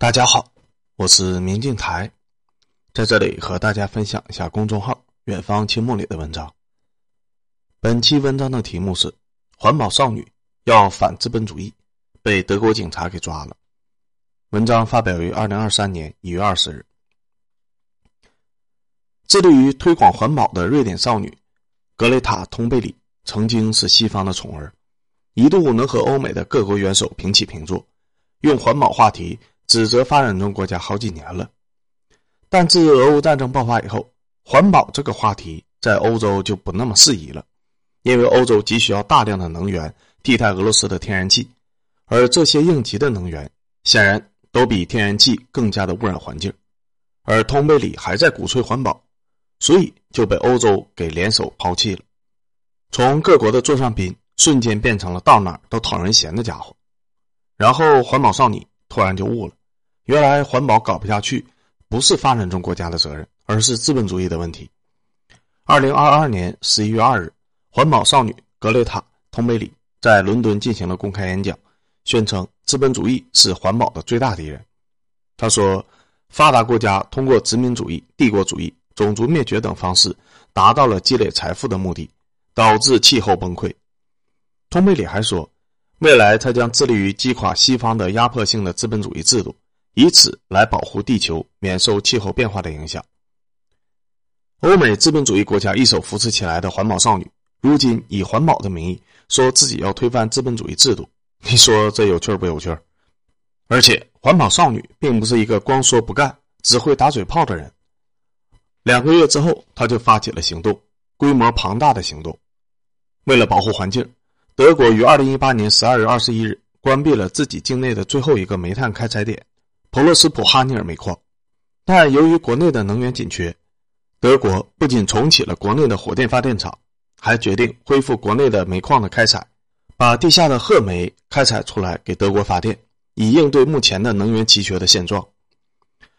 大家好，我是明镜台，在这里和大家分享一下公众号“远方清梦”里的文章。本期文章的题目是“环保少女要反资本主义，被德国警察给抓了”。文章发表于二零二三年一月二十日。致力于推广环保的瑞典少女格雷塔·通贝里，曾经是西方的宠儿，一度能和欧美的各国元首平起平坐，用环保话题。指责发展中国家好几年了，但自俄乌战争爆发以后，环保这个话题在欧洲就不那么适宜了，因为欧洲急需要大量的能源替代俄罗斯的天然气，而这些应急的能源显然都比天然气更加的污染环境，而通贝里还在鼓吹环保，所以就被欧洲给联手抛弃了，从各国的座上宾瞬间变成了到哪都讨人嫌的家伙，然后环保少女突然就悟了。原来环保搞不下去，不是发展中国家的责任，而是资本主义的问题。二零二二年十一月二日，环保少女格雷塔·通贝里在伦敦进行了公开演讲，宣称资本主义是环保的最大敌人。他说：“发达国家通过殖民主义、帝国主义、种族灭绝等方式，达到了积累财富的目的，导致气候崩溃。”通贝里还说：“未来他将致力于击垮西方的压迫性的资本主义制度。”以此来保护地球免受气候变化的影响。欧美资本主义国家一手扶持起来的环保少女，如今以环保的名义说自己要推翻资本主义制度，你说这有趣不有趣？而且，环保少女并不是一个光说不干、只会打嘴炮的人。两个月之后，她就发起了行动，规模庞大的行动。为了保护环境，德国于二零一八年十二月二十一日关闭了自己境内的最后一个煤炭开采点。普洛斯普哈尼尔煤矿，但由于国内的能源紧缺，德国不仅重启了国内的火电发电厂，还决定恢复国内的煤矿的开采，把地下的褐煤开采出来给德国发电，以应对目前的能源奇缺的现状。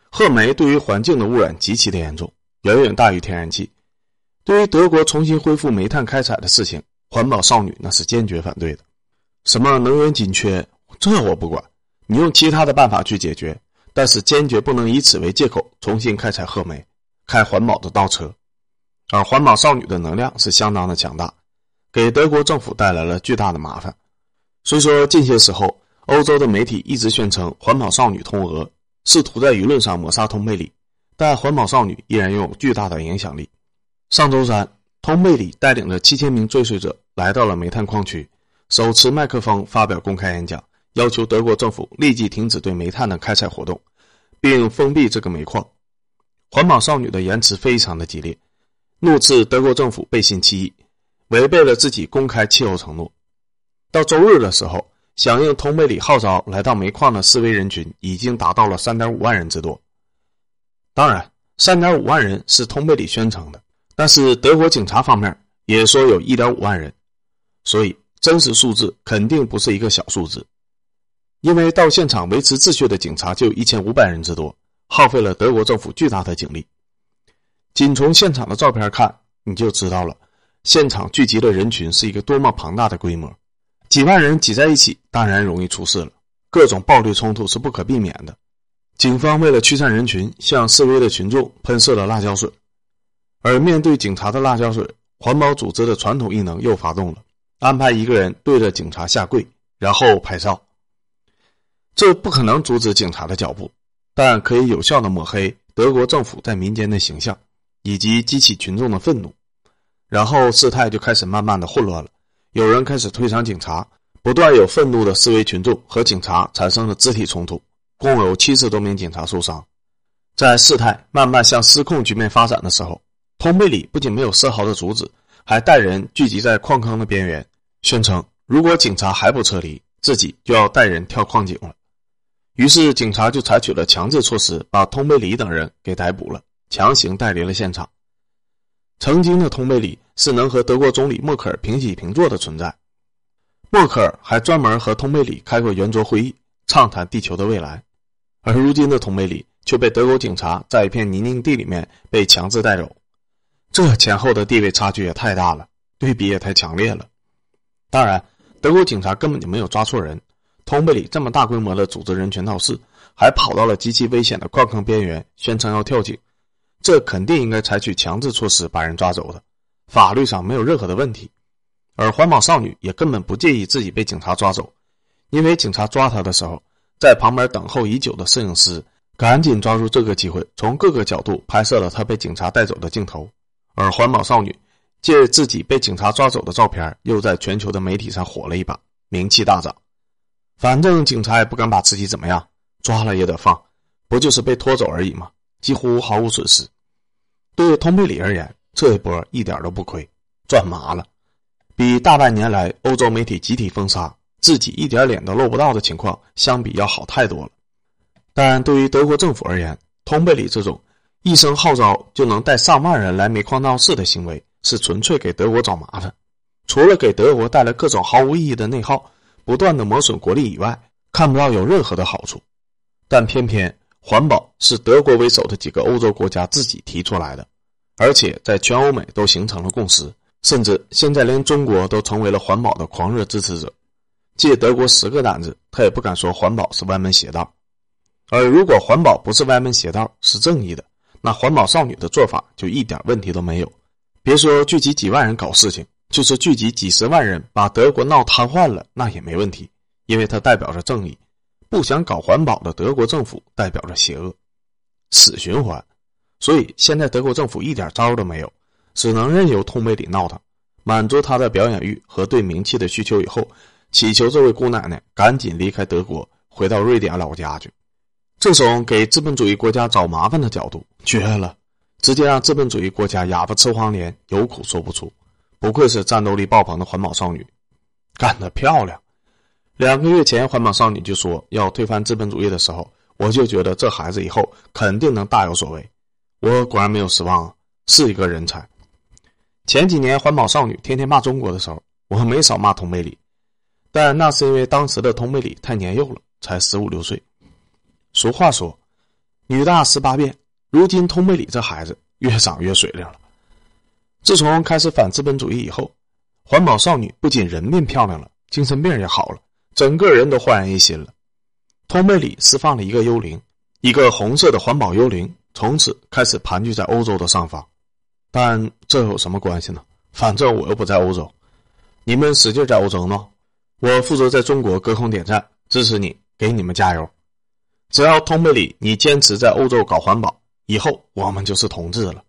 褐煤对于环境的污染极其的严重，远远大于天然气。对于德国重新恢复煤炭开采的事情，环保少女那是坚决反对的。什么能源紧缺，这我不管。你用其他的办法去解决，但是坚决不能以此为借口重新开采褐煤，开环保的倒车。而环保少女的能量是相当的强大，给德国政府带来了巨大的麻烦。虽说近些时候欧洲的媒体一直宣称环保少女通俄，试图在舆论上抹杀通贝里，但环保少女依然拥有巨大的影响力。上周三，通贝里带领着七千名追随者来到了煤炭矿区，手持麦克风发表公开演讲。要求德国政府立即停止对煤炭的开采活动，并封闭这个煤矿。环保少女的言辞非常的激烈，怒斥德国政府背信弃义，违背了自己公开气候承诺。到周日的时候，响应通贝里号召来到煤矿的示威人群已经达到了三点五万人之多。当然，三点五万人是通贝里宣称的，但是德国警察方面也说有一点五万人，所以真实数字肯定不是一个小数字。因为到现场维持秩序的警察就有一千五百人之多，耗费了德国政府巨大的警力。仅从现场的照片看，你就知道了，现场聚集的人群是一个多么庞大的规模。几万人挤在一起，当然容易出事了，各种暴力冲突是不可避免的。警方为了驱散人群，向示威的群众喷射了辣椒水，而面对警察的辣椒水，环保组织的传统异能又发动了，安排一个人对着警察下跪，然后拍照。这不可能阻止警察的脚步，但可以有效的抹黑德国政府在民间的形象，以及激起群众的愤怒。然后事态就开始慢慢的混乱了，有人开始推搡警察，不断有愤怒的示威群众和警察产生了肢体冲突，共有七十多名警察受伤。在事态慢慢向失控局面发展的时候，通贝里不仅没有丝毫的阻止，还带人聚集在矿坑的边缘，宣称如果警察还不撤离，自己就要带人跳矿井了。于是，警察就采取了强制措施，把通贝里等人给逮捕了，强行带离了现场。曾经的通贝里是能和德国总理默克尔平起平坐的存在，默克尔还专门和通贝里开过圆桌会议，畅谈地球的未来。而如今的通贝里却被德国警察在一片泥泞地里面被强制带走，这前后的地位差距也太大了，对比也太强烈了。当然，德国警察根本就没有抓错人。通贝里这么大规模的组织人权闹事，还跑到了极其危险的矿坑边缘，宣称要跳井，这肯定应该采取强制措施把人抓走的，法律上没有任何的问题。而环保少女也根本不介意自己被警察抓走，因为警察抓她的时候，在旁边等候已久的摄影师赶紧抓住这个机会，从各个角度拍摄了她被警察带走的镜头。而环保少女借自己被警察抓走的照片，又在全球的媒体上火了一把，名气大涨。反正警察也不敢把自己怎么样，抓了也得放，不就是被拖走而已吗？几乎毫无损失。对通贝里而言，这一波一点都不亏，赚麻了，比大半年来欧洲媒体集体封杀自己一点脸都露不到的情况相比要好太多了。但对于德国政府而言，通贝里这种一声号召就能带上万人来煤矿闹事的行为，是纯粹给德国找麻烦，除了给德国带来各种毫无意义的内耗。不断的磨损国力以外，看不到有任何的好处，但偏偏环保是德国为首的几个欧洲国家自己提出来的，而且在全欧美都形成了共识，甚至现在连中国都成为了环保的狂热支持者。借德国十个胆子，他也不敢说环保是歪门邪道。而如果环保不是歪门邪道，是正义的，那环保少女的做法就一点问题都没有。别说聚集几万人搞事情。就是聚集几十万人把德国闹瘫痪了，那也没问题，因为它代表着正义。不想搞环保的德国政府代表着邪恶，死循环。所以现在德国政府一点招都没有，只能任由通贝里闹腾，满足他的表演欲和对名气的需求。以后祈求这位姑奶奶赶紧离开德国，回到瑞典老家去。这种给资本主义国家找麻烦的角度绝了，直接让资本主义国家哑巴吃黄连，有苦说不出。不愧是战斗力爆棚的环保少女，干得漂亮！两个月前，环保少女就说要推翻资本主义的时候，我就觉得这孩子以后肯定能大有所为。我果然没有失望啊，是一个人才。前几年环保少女天天骂中国的时候，我没少骂佟美里，但那是因为当时的佟美里太年幼了，才十五六岁。俗话说，女大十八变，如今佟美里这孩子越长越水灵了。自从开始反资本主义以后，环保少女不仅人变漂亮了，精神病也好了，整个人都焕然一新了。通贝里释放了一个幽灵，一个红色的环保幽灵，从此开始盘踞在欧洲的上方。但这有什么关系呢？反正我又不在欧洲，你们使劲在欧洲闹，我负责在中国隔空点赞，支持你，给你们加油。只要通贝里你坚持在欧洲搞环保，以后我们就是同志了。